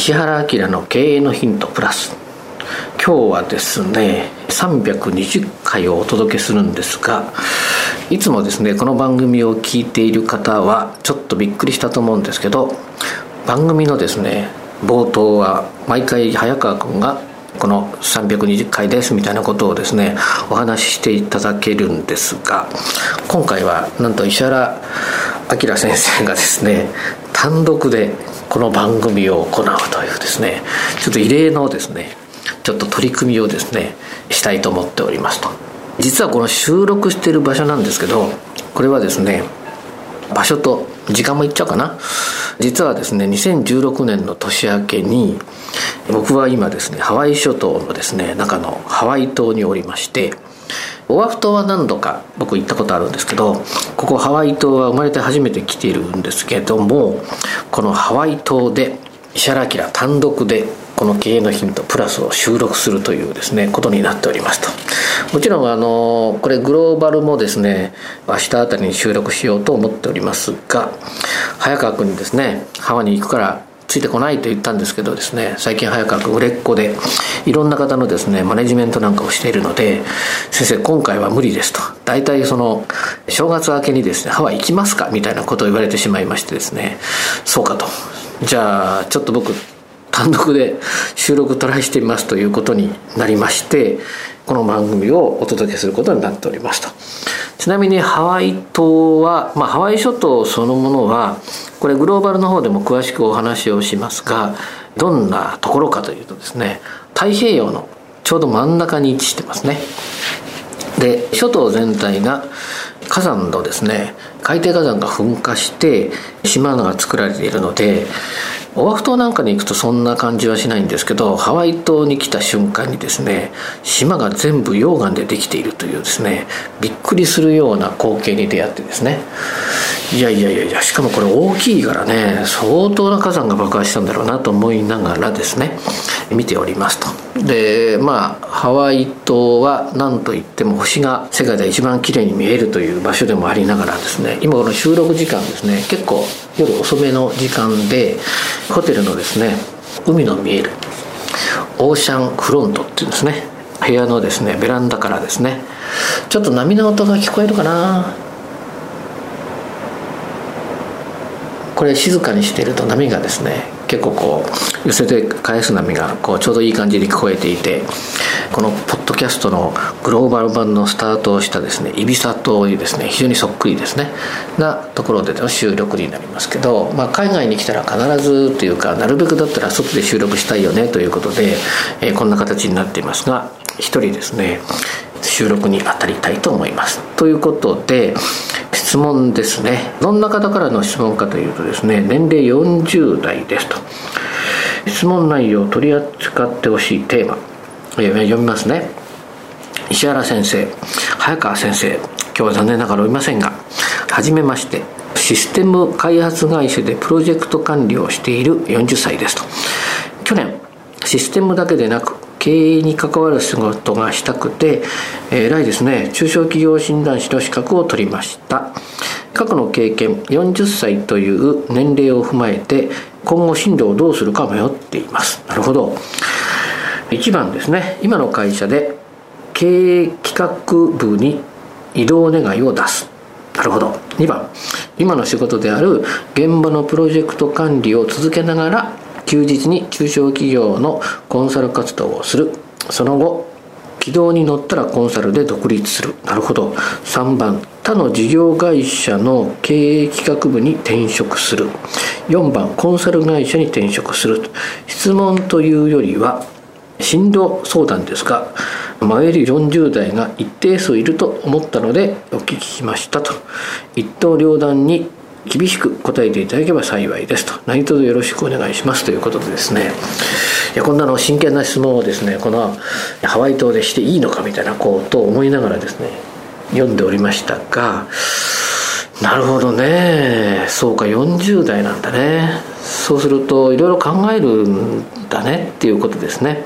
石原明の経営のヒントプラス。今日はですね320回をお届けするんですがいつもですねこの番組を聞いている方はちょっとびっくりしたと思うんですけど番組のですね冒頭は毎回早川君がこの320回ですみたいなことをですねお話ししていただけるんですが今回はなんと石原明先生がですね単独でこの番組を行うというですねちょっと異例のですねちょっと取り組みをですねしたいと思っておりますと。実はこの収録してる場所なんですけどこれはですね場所と時間も言っちゃうかな。実はですね2016年の年明けに僕は今ですねハワイ諸島のですね中のハワイ島におりましてオアフ島は何度か僕行ったことあるんですけどここハワイ島は生まれて初めて来ているんですけどもこのハワイ島で石原明単独でこの経営のヒントプラスを収録するというですねことになっておりますと。もちろんあのこれグローバルもですね明日あたりに収録しようと思っておりますが早川君にですねハワイに行くからついてこないと言ったんですけどですね最近早川君売れっ子でいろんな方のですねマネジメントなんかをしているので先生今回は無理ですと。大体その正月明けにですねハワイ行きますかみたいなことを言われてしまいましてですね。そうかと。じゃあちょっと僕単独で収録トライしてみますということになりましてこの番組をお届けすることになっておりますとちなみにハワイ島は、まあ、ハワイ諸島そのものはこれグローバルの方でも詳しくお話をしますがどんなところかというとですね太平洋のちょうど真ん中に位置してますね。で諸島全体が火山のですね海底火山が噴火して島が作られているのでオアフ島なんかに行くとそんな感じはしないんですけどハワイ島に来た瞬間にですね島が全部溶岩でできているというですねびっくりするような光景に出会ってですね。いやいやいやいやしかもこれ大きいからね相当な火山が爆発したんだろうなと思いながらですね見ておりますと。でまあハワイ島は何といっても星が世界で一番綺麗に見えるという場所でもありながらですね今この収録時間ですね結構夜遅めの時間でホテルのですね海の見えるオーシャンフロントっていうですね部屋のですねベランダからですねちょっと波の音が聞こえるかな。これ静かにしていると波がですね結構こう寄せて返す波がこうちょうどいい感じで聞こえていてこのポッドキャストのグローバル版のスタートをしたですねイビサというですね非常にそっくりですねなところでの収録になりますけど、まあ、海外に来たら必ずというかなるべくだったら外で収録したいよねということで、えー、こんな形になっていますが一人ですね収録に当たりたいと思います。ということで質問ですね。どんな方からの質問かというとですね年齢40代ですと。質問内容を取り扱ってほしいテーマ読みますね。石原先生早川先生今日は残念ながらおりませんがはじめましてシステム開発会社でプロジェクト管理をしている40歳ですと。去年システムだけでなく経営に関わる仕事がしたくて、えー、偉いですね中小企業診断士の資格を取りました。過去の経験40歳という年齢を踏まえて今後進路をどうするか迷っています。なるほど。1番ですね今の会社で経営企画部に移動願いを出す。なるほど。2番今の仕事である現場のプロジェクト管理を続けながら休日に中小企業のコンサル活動をする。その後軌道に乗ったらコンサルで独立する。なるほど。3番他の事業会社の経営企画部に転職する。4番コンサル会社に転職する。質問というよりは進路相談ですが迷える40代が一定数いると思ったのでお聞きしましたと。一刀両断に厳しく答えていただけば幸いですと。何卒よろしくお願いします。ということでですね。いやこんなの真剣な質問をですねこのハワイ島でしていいのかみたいなことを思いながらですね読んでおりましたがなるほどね。そうか40代なんだね。そうするといろいろ考えるんだね。っていうことですね。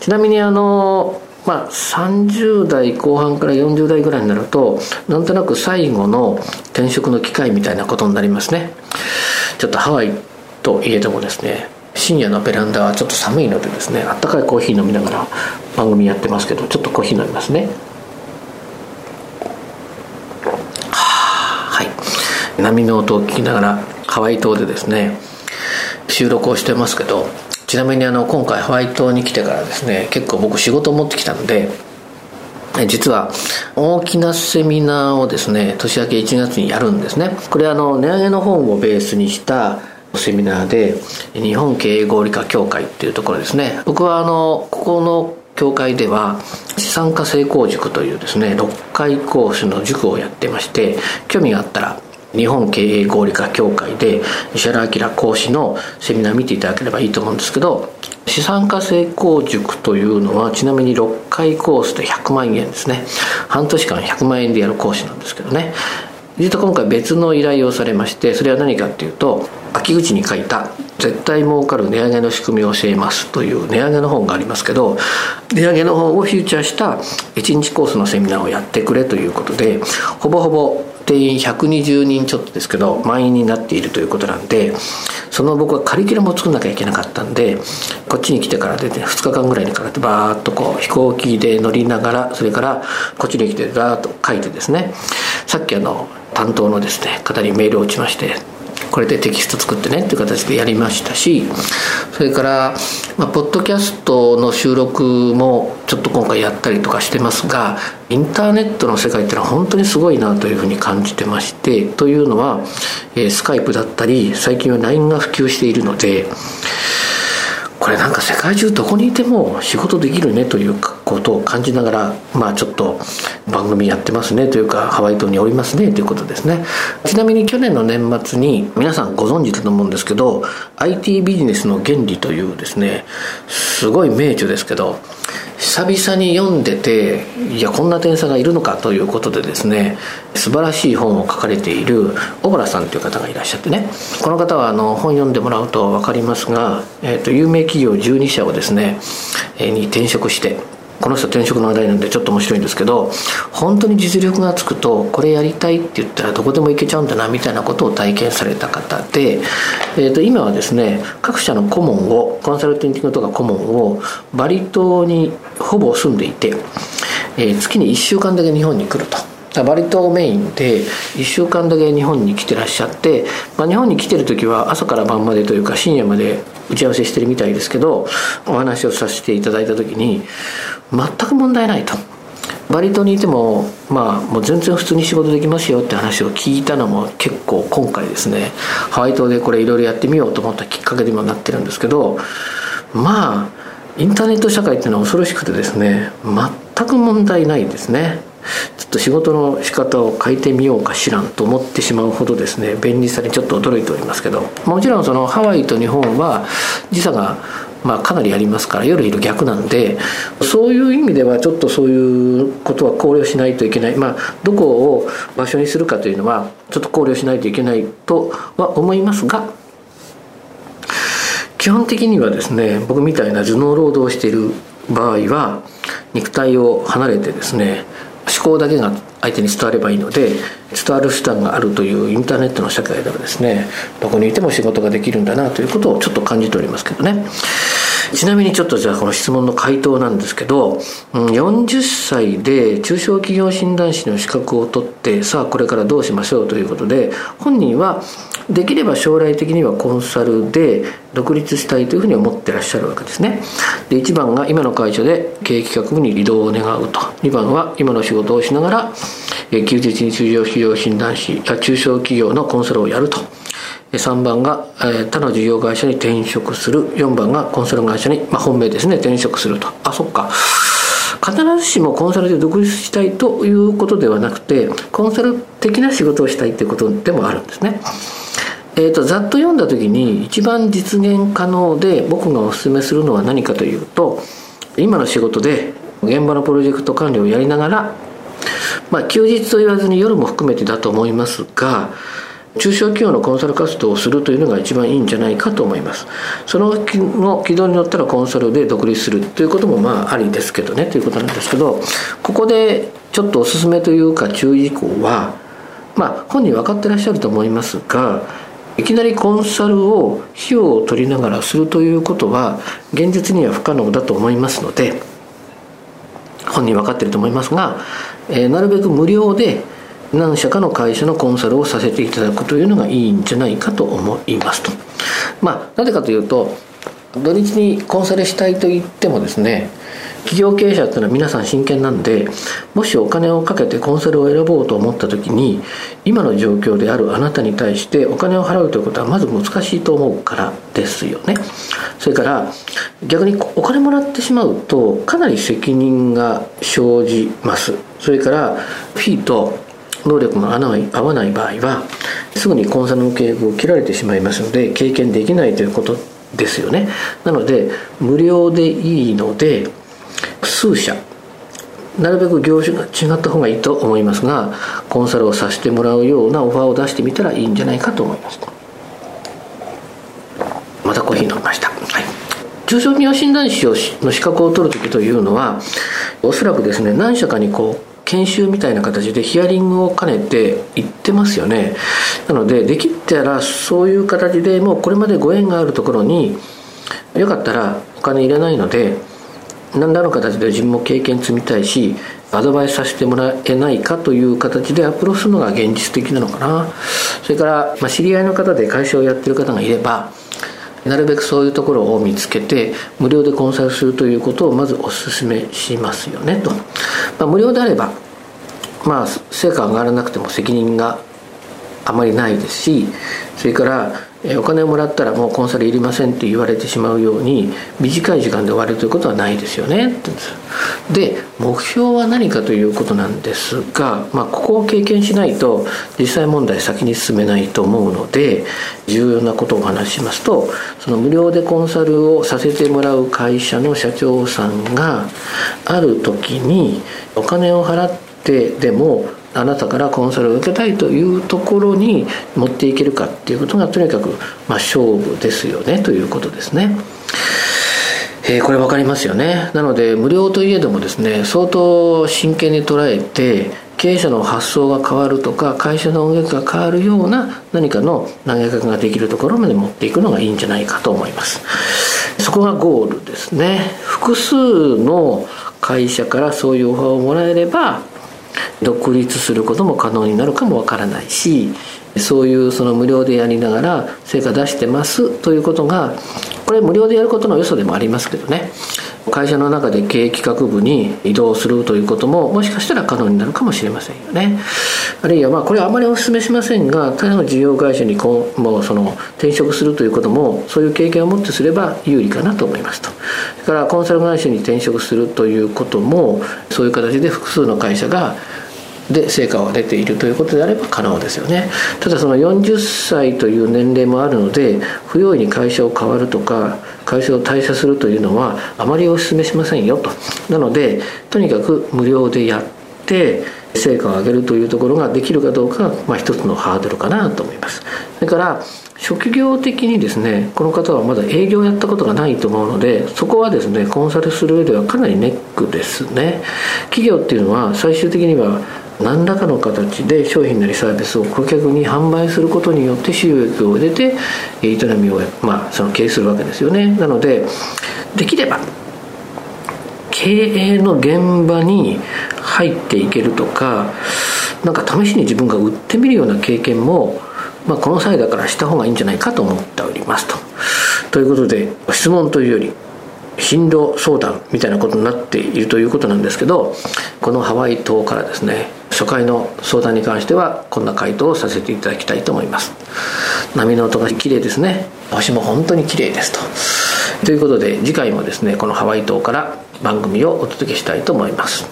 ちなみにあのまあ、30代後半から40代ぐらいになるとなんとなく最後の転職の機会みたいなことになりますね。ちょっとハワイといえどもですね深夜のベランダはちょっと寒いのでですねあったかいコーヒー飲みながら番組やってますけどちょっとコーヒー飲みますね。はい。波の音を聞きながらハワイ島でですね収録をしてますけどちなみにあの今回ハワイ島に来てからですね結構僕仕事を持ってきたんで実は大きなセミナーをですね年明け1月にやるんですね。これあの値上げの本をベースにしたセミナーで日本経営合理化協会っていうところですね。僕はあのここの協会では資産家成功塾というですね6回コースの塾をやってまして興味があったら日本経営合理化協会で石原明講師のセミナー見ていただければいいと思うんですけど資産家成功塾というのはちなみに6回コースで100万円ですね。半年間100万円でやる講師なんですけどね。実は今回別の依頼をされましてそれは何かっていうと秋口に書いた「絶対儲かる値上げの仕組みを教えます」という値上げの本がありますけど値上げの本をフューチャーした1日コースのセミナーをやってくれということでほぼほぼ定員120人ちょっとですけど満員になっているということなんでその僕はカリキュラムを作んなきゃいけなかったんでこっちに来てからで、ね、2日間ぐらいにかかってバーッとこう飛行機で乗りながらそれからこっちに来てバーッと書いてですねさっきあの担当のですね方にメールを打ちましてこれでテキスト作ってねっていう形でやりましたしそれから、まあ、ポッドキャストの収録もちょっと今回やったりとかしてますがインターネットの世界っていうのは本当にすごいなというふうに感じてましてというのは、えー、スカイプだったり最近は LINE が普及しているのでこれなんか世界中どこにいても仕事できるねということを感じながらまあちょっと番組やってますねというかハワイ島におりますねということですね。ちなみに去年の年末に皆さんご存知だと思うんですけど IT ビジネスの原理というですねすごい名著ですけど久々に読んでていやこんな天才がいるのかということでですね素晴らしい本を書かれている小原さんという方がいらっしゃってね。この方はあの本読んでもらうと分かりますが、えーと、有名企業12社をですね、えー、に転職してこの人転職の話題なんでちょっと面白いんですけど本当に実力がつくとこれやりたいって言ったらどこでも行けちゃうんだなみたいなことを体験された方で、えー、と今はですね各社の顧問をコンサルティングとか顧問をバリ島にほぼ住んでいて、えー、月に1週間だけ日本に来ると。バリ島メインで1週間だけ日本に来てらっしゃって、まあ、日本に来てる時は朝から晩までというか深夜まで打ち合わせしてるみたいですけどお話をさせていただいた時に全く問題ないと。バリ島にいてもまあもう全然普通に仕事できますよって話を聞いたのも結構今回ですねハワイ島でこれいろいろやってみようと思ったきっかけにもなってるんですけどまあインターネット社会っていうのは恐ろしくてですね全く問題ないですねちょっと仕事の仕方を変えてみようかしらんと思ってしまうほどですね便利さにちょっと驚いておりますけど。もちろんそのハワイと日本は時差がまあ、かなりありますから夜昼逆なんでそういう意味ではちょっとそういうことは考慮しないといけない、まあ、どこを場所にするかというのはちょっと考慮しないといけないとは思いますが基本的にはですね僕みたいな頭脳労働をしている場合は肉体を離れてですね考だけが相手に伝わればいいので伝わる手段があるというインターネットの社会ではですねどこにいても仕事ができるんだなということをちょっと感じておりますけどね。ちなみにちょっとじゃあこの質問の回答なんですけど40歳で中小企業診断士の資格を取ってさあこれからどうしましょうということで本人はできれば将来的にはコンサルで独立したいというふうに思ってらっしゃるわけですね。で1番が今の会社で経営企画部に移動を願うと。2番は今の仕事をしながら休日に通常企業診断士や中小企業のコンサルをやると。3番が他の事業会社に転職する。4番がコンサル会社に、まあ、本命ですね。転職すると。あそっか。必ずしもコンサルで独立したいということではなくてコンサル的な仕事をしたいということでもあるんですね。えーと、ざっと読んだ時に一番実現可能で僕がおすすめするのは何かというと今の仕事で現場のプロジェクト管理をやりながらまあ休日と言わずに夜も含めてだと思いますが中小企業のコンサル活動をするというのが一番いいんじゃないかと思います。そのの軌道に乗ったらコンサルで独立するということもまあありですけどねということなんですけどここでちょっとおすすめというか注意事項はまあ本人分かってらっしゃると思いますがいきなりコンサルを費用を取りながらするということは現実には不可能だと思いますので本人分かってると思いますが、えー、なるべく無料で何社かの会社のコンサルをさせていただくというのがいいんじゃないかと思いますと。まあ、なぜかというと土日にコンサルしたいと言ってもですね企業経営者っていうのは皆さん真剣なんでもしお金をかけてコンサルを選ぼうと思った時に今の状況であるあなたに対してお金を払うということはまず難しいと思うからですよね。それから逆にお金もらってしまうとかなり責任が生じます。それからフィーと能力が合わない場合はすぐにコンサルの契約を切られてしまいますので経験できないということですよね。なので無料でいいので数社なるべく業種が違った方がいいと思いますがコンサルをさせてもらうようなオファーを出してみたらいいんじゃないかと思いますまたコーヒー飲みました、はい、中小企業診断士の資格を取る時というのはおそらくですね何社かにこう研修みたいな形でヒアリングを兼ねて行ってますよね。なのでできたらそういう形でもうこれまでご縁があるところによかったらお金入れないので何らの形で自分も経験積みたいしアドバイスさせてもらえないかという形でアプローチするのが現実的なのかな。それから、まあ、知り合いの方で会社をやってる方がいればなるべくそういうところを見つけて無料でコンサルするということをまずお勧めしますよねと、まあ、無料であればまあ成果が上がらなくても責任があまりないですしそれからお金をもらったらもうコンサルいりませんって言われてしまうように短い時間で終わるということはないですよね。ってでで目標は何かということなんですが、まあ、ここを経験しないと実際問題先に進めないと思うので重要なことをお話ししますとその無料でコンサルをさせてもらう会社の社長さんがある時にお金を払ってでもあなたからコンサルを受けたいというところに持っていけるかっていうことがとにかく、まあ、勝負ですよねということですね。えー、これ分かりますよね。なので無料といえどもですね相当真剣に捉えて経営者の発想が変わるとか会社の運営が変わるような何かの投げかけができるところまで持っていくのがいいんじゃないかと思います。そこがゴールですね。複数の会社からそういうオファーをもらえれば独立することも可能になるかもわからないしそういうその無料でやりながら成果出してますということがこれ無料でやることの良さでもありますけどね。会社の中で経営企画部に移動するということももしかしたら可能になるかもしれませんよね。あるいはまあこれはあまりお勧めしませんが他の事業会社にこうもうその転職するということもそういう経験を持ってすれば有利かなと思いますと。それからコンサル会社に転職するということもそういう形で複数の会社がで成果が出ているということであれば可能ですよね。ただその40歳という年齢もあるので不用意に会社を変わるとか会社を退社するというのはあまりお勧めしませんよと。なのでとにかく無料でやって成果を上げるというところができるかどうかが、まあ、一つのハードルかなと思います。それから職業的にですねこの方はまだ営業をやったことがないと思うのでそこはですねコンサルする上ではかなりネックですね。企業っていうのは最終的には何らかの形で商品なりサービスを顧客に販売することによって収益を得て営みを、まあ、その経営するわけですよねなのでできれば経営の現場に入っていけるとかなんか試しに自分が売ってみるような経験もまあ、この際だからした方がいいんじゃないかと思っておりますと。ということで質問というより進路相談みたいなことになっているということなんですけどこのハワイ島からですね初回の相談に関してはこんな回答をさせていただきたいと思います波の音が綺麗ですね星も本当に綺麗ですとということで次回もですねこのハワイ島から番組をお届けしたいと思います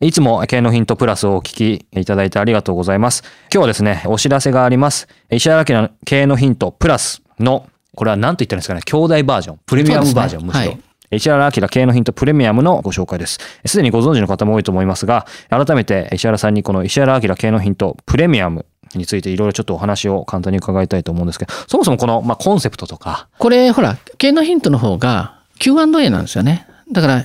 いつも経のヒントプラスをお聞きいただいてありがとうございます。今日はですね、お知らせがあります。石原家の経のヒントプラスの、これは何と言ったらいいんですかね、兄弟バージョン、プレミアムバージョン、ね、むしろ。はい石原明経のヒントプレミアムのご紹介です。すでにご存知の方も多いと思いますが、改めて石原さんにこの石原明経のヒントプレミアムについていろいろちょっとお話を簡単に伺いたいと思うんですけど、そもそもこの、まあ、コンセプトとか。これ、ほら、経のヒントの方が Q&A なんですよね。だから、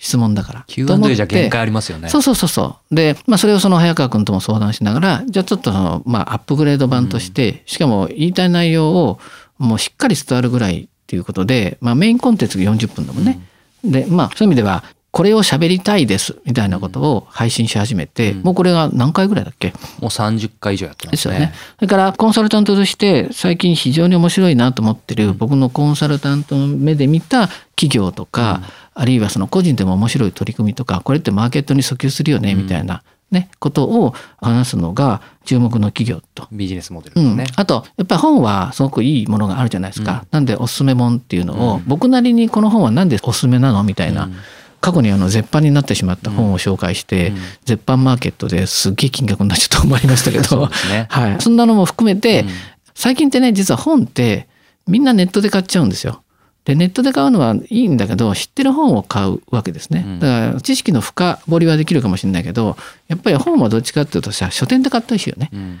質問だから。Q&A じゃ限界ありますよね。そうそうそうそう。で、まあそれをその早川君とも相談しながら、じゃあちょっとその、まあアップグレード版として、うん、しかも言いたい内容をもうしっかり伝わるぐらいっていうことで、まあメインコンテンツが40分だもんね。うん、で、まあそういう意味では、これを喋りたいですみたいなことを配信し始めて、うん、もうこれが何回ぐらいだっけ？もう30回以上やってますね。ですよね。それからコンサルタントとして最近非常に面白いなと思ってる、僕のコンサルタントの目で見た企業とか、あるいはその個人でも面白い取り組みとかこれってマーケットに訴求するよねみたいな、ね、ことを話すのが注目の企業と。ビジネスモデルですね、うん、あと、やっぱり本はすごくいいものがあるじゃないですか。うん、なんでおすすめ本っていうのを、うん、僕なりにこの本は何でおすすめなの？みたいな。過去にあの絶版になってしまった本を紹介して、絶版マーケットですっげえ金額になっちゃったと思いましたけど、ね、はい。そんなのも含めて、最近ってね、実は本ってみんなネットで買っちゃうんですよ。でネットで買うのはいいんだけど知ってる本を買うわけですね。だから知識の深掘りはできるかもしれないけどやっぱり本はどっちかっていうとさ書店で買ったりしよね、うん、